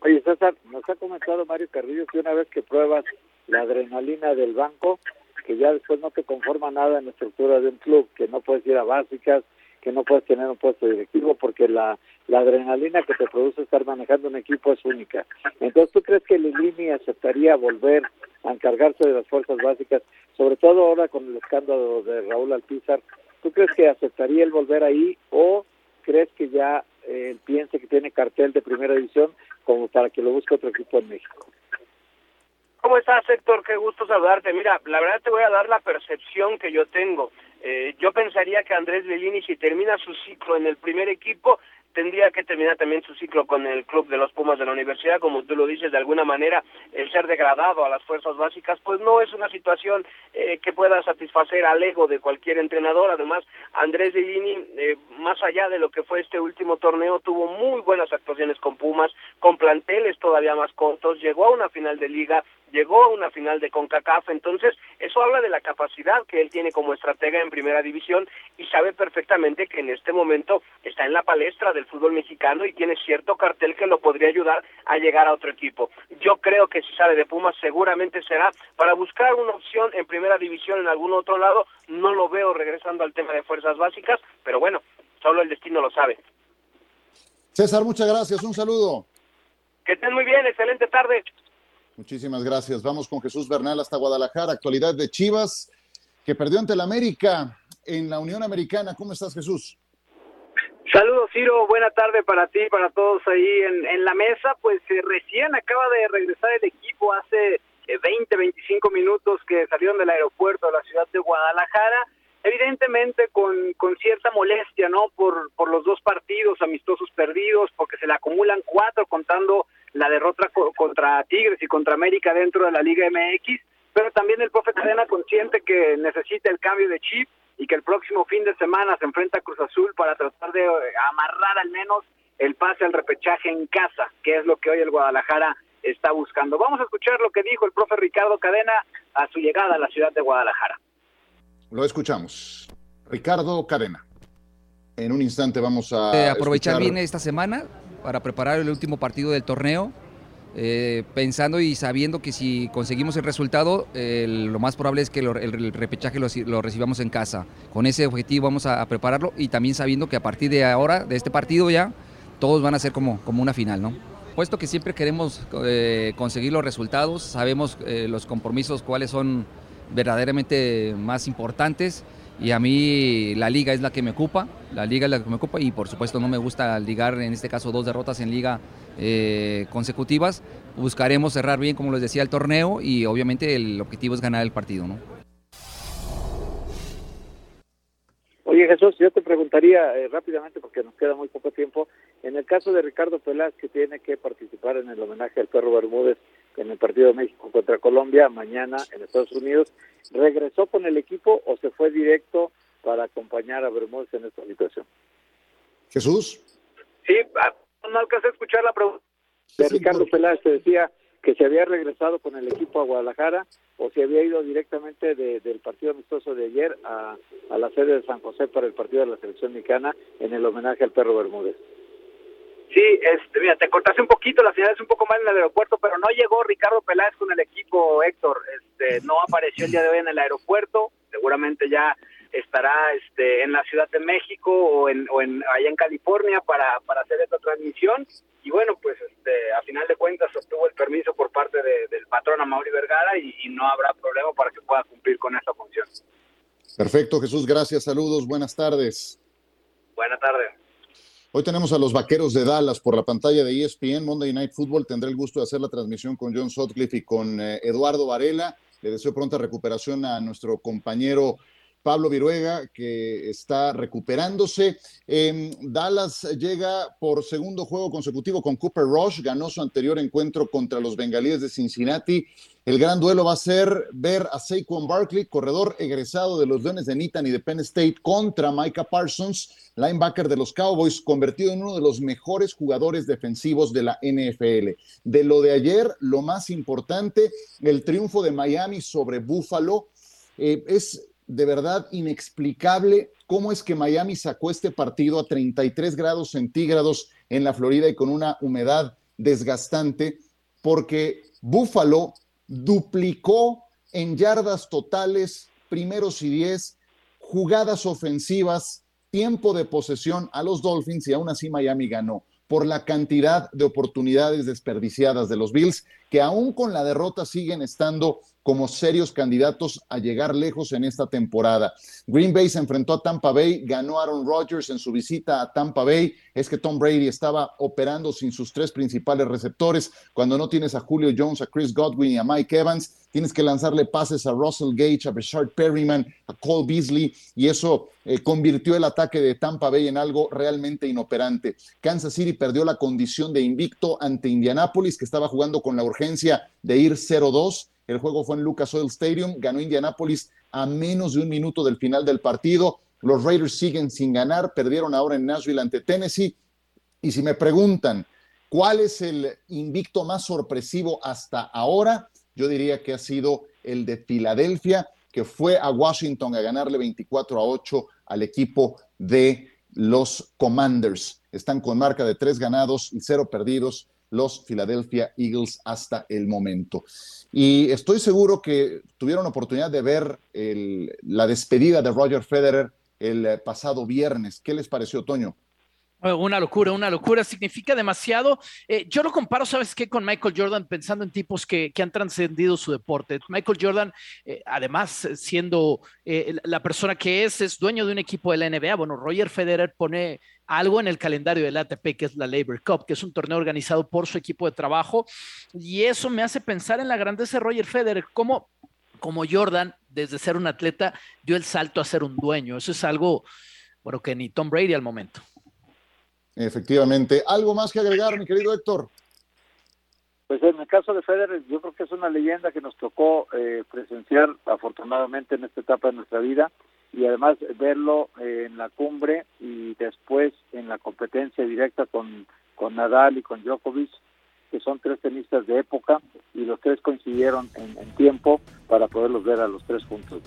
Oye, César, nos ha comentado Mario Carrillo que una vez que pruebas la adrenalina del banco, que ya después no te conforma nada en la estructura de un club, que no puedes ir a básicas, que no puedes tener un puesto directivo porque la, la adrenalina que te produce estar manejando un equipo es única. Entonces, ¿tú crees que Lilini aceptaría volver a encargarse de las fuerzas básicas, sobre todo ahora con el escándalo de Raúl Alpizar? ¿Tú crees que aceptaría el volver ahí o crees que ya eh, piense que tiene cartel de primera división como para que lo busque otro equipo en México? ¿Cómo estás, Héctor? Qué gusto saludarte. Mira, la verdad te voy a dar la percepción que yo tengo. Eh, yo pensaría que Andrés Bellini, si termina su ciclo en el primer equipo, tendría que terminar también su ciclo con el club de los Pumas de la universidad, como tú lo dices, de alguna manera el ser degradado a las fuerzas básicas, pues no es una situación eh, que pueda satisfacer al ego de cualquier entrenador. Además, Andrés Bellini, eh, más allá de lo que fue este último torneo, tuvo muy buenas actuaciones con Pumas, con planteles todavía más cortos, llegó a una final de liga, llegó a una final de CONCACAF, entonces eso habla de la capacidad que él tiene como estratega en primera división y sabe perfectamente que en este momento está en la palestra del fútbol mexicano y tiene cierto cartel que lo podría ayudar a llegar a otro equipo. Yo creo que si sale de Pumas seguramente será para buscar una opción en primera división en algún otro lado, no lo veo regresando al tema de fuerzas básicas, pero bueno, solo el destino lo sabe. César, muchas gracias, un saludo. Que estén muy bien, excelente tarde. Muchísimas gracias. Vamos con Jesús Bernal hasta Guadalajara. Actualidad de Chivas, que perdió ante el América en la Unión Americana. ¿Cómo estás, Jesús? Saludos, Ciro. Buena tarde para ti, para todos ahí en, la mesa. Pues eh, recién acaba de regresar el equipo hace 20, eh, 25 minutos que salieron del aeropuerto de la ciudad de Guadalajara. Evidentemente con, con cierta molestia, ¿no? Por, por los dos partidos amistosos perdidos, porque se le acumulan cuatro contando la derrota contra Tigres y contra América dentro de la Liga MX, pero también el profe Cadena consciente que necesita el cambio de chip y que el próximo fin de semana se enfrenta a Cruz Azul para tratar de eh, amarrar al menos el pase al repechaje en casa, que es lo que hoy el Guadalajara está buscando. Vamos a escuchar lo que dijo el profe Ricardo Cadena a su llegada a la ciudad de Guadalajara. Lo escuchamos. Ricardo Cadena. En un instante vamos a... Eh, aprovechar bien esta semana para preparar el último partido del torneo, eh, pensando y sabiendo que si conseguimos el resultado, lo más probable es que el, repechaje lo, recibamos en casa. Con ese objetivo vamos a, prepararlo y también sabiendo que a partir de ahora, de este partido ya, todos van a ser como, como una final, ¿no? Puesto que siempre queremos eh, conseguir los resultados, sabemos eh, los compromisos cuáles son verdaderamente más importantes y a mí la liga es la que me ocupa, la liga es la que me ocupa y por supuesto no me gusta ligar en este caso dos derrotas en liga eh, consecutivas. Buscaremos cerrar bien, como les decía, el torneo y obviamente el objetivo es ganar el partido, ¿no? Oye Jesús, yo te preguntaría eh, rápidamente porque nos queda muy poco tiempo, en el caso de Ricardo Pelaz que tiene que participar en el homenaje al perro Bermúdez en el partido de México contra Colombia mañana en Estados Unidos, ¿regresó con el equipo o se fue directo para acompañar a Bermúdez en esta situación? Jesús. Sí, ah, no alcancé a escuchar la pregunta. De Ricardo Peláez te decía que se había regresado con el equipo a Guadalajara o si había ido directamente del partido amistoso de ayer a, a la sede de San José para el partido de la selección mexicana en el homenaje al perro Bermúdez. Sí, este, mira, te cortaste un poquito, la ciudad es un poco mal en el aeropuerto, pero no llegó Ricardo Peláez con el equipo, Héctor, este, no apareció el día de hoy en el aeropuerto, seguramente ya estará este, en la Ciudad de México o en, o en allá en California para, para hacer esta transmisión y bueno, pues este, a final de cuentas obtuvo el permiso por parte del patrón Amaury Vergara y, y no habrá problema para que pueda cumplir con esta función. Perfecto, Jesús, gracias, saludos, buenas tardes. Buenas tardes. Hoy tenemos a los Vaqueros de Dallas por la pantalla de ESPN, Monday Night Football. Tendré el gusto de hacer la transmisión con John Sutcliffe y con eh, Eduardo Varela. Le deseo pronta recuperación a nuestro compañero Pablo Viruega, que está recuperándose. Dallas llega por segundo juego consecutivo con Cooper Rush, ganó su anterior encuentro contra los bengalíes de Cincinnati. El gran duelo va a ser ver a Saquon Barkley, corredor egresado de los Leones de Nitan y de Penn State, contra Micah Parsons, linebacker de los Cowboys, convertido en uno de los mejores jugadores defensivos de la NFL. De lo de ayer, lo más importante, el triunfo de Miami sobre Buffalo. Eh, es de verdad inexplicable cómo es que Miami sacó este partido a 33 grados centígrados en la Florida y con una humedad desgastante, porque Buffalo duplicó en yardas totales, primeros y diez, jugadas ofensivas, tiempo de posesión a los Dolphins y aún así Miami ganó por la cantidad de oportunidades desperdiciadas de los Bills, que aún con la derrota siguen estando como serios candidatos a llegar lejos en esta temporada. Green Bay se enfrentó a Tampa Bay, ganó Aaron Rodgers en su visita a Tampa Bay. Es que Tom Brady estaba operando sin sus tres principales receptores. Cuando no tienes a Julio Jones, a Chris Godwin y a Mike Evans, tienes que lanzarle pases a Russell Gage, a Bashard Perryman, a Cole Beasley, y eso eh, convirtió el ataque de Tampa Bay en algo realmente inoperante. Kansas City perdió la condición de invicto ante Indianapolis, que estaba jugando con la urgencia de ir 0-2 el juego fue en Lucas Oil Stadium, ganó Indianapolis a menos de un minuto del final del partido. Los Raiders siguen sin ganar, perdieron ahora en Nashville ante Tennessee. Y si me preguntan cuál es el invicto más sorpresivo hasta ahora, yo diría que ha sido el de Filadelfia, que fue a Washington a ganarle 24 a 8 al equipo de los Commanders. Están con marca de tres ganados y cero perdidos los Philadelphia Eagles hasta el momento. Y estoy seguro que tuvieron oportunidad de ver la despedida de Roger Federer el eh, pasado viernes. ¿Qué les pareció, Toño? Una locura, una locura, significa demasiado. Eh, yo lo comparo, ¿sabes qué? Con Michael Jordan, pensando en tipos que, han trascendido su deporte. Michael Jordan, eh, además, siendo la persona que es, es dueño de un equipo de la NBA. Bueno, Roger Federer pone algo en el calendario del ATP, que es la Labor Cup, que es un torneo organizado por su equipo de trabajo. Y eso me hace pensar en la grandeza de Roger Federer, como Jordan, desde ser un atleta, dio el salto a ser un dueño. Eso es algo, bueno, que ni Tom Brady al momento. Efectivamente. ¿Algo más que agregar, mi querido Héctor? Pues en el caso de Federer, yo creo que es una leyenda que nos tocó eh, presenciar afortunadamente en esta etapa de nuestra vida y además verlo eh, en la cumbre y después en la competencia directa con, con Nadal y con Djokovic, que son tres tenistas de época y los tres coincidieron en, tiempo para poderlos ver a los tres juntos.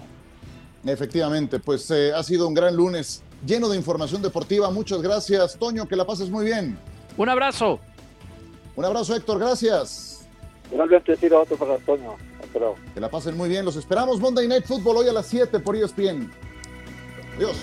Efectivamente, pues eh, ha sido un gran lunes lleno de información deportiva. Muchas gracias, Toño, que la pases muy bien. Un abrazo. Un abrazo, Héctor, gracias. Igualmente, tiro otro para Toño. Que la pasen muy bien. Los esperamos Monday Night Football hoy a las 7 por ESPN. Adiós.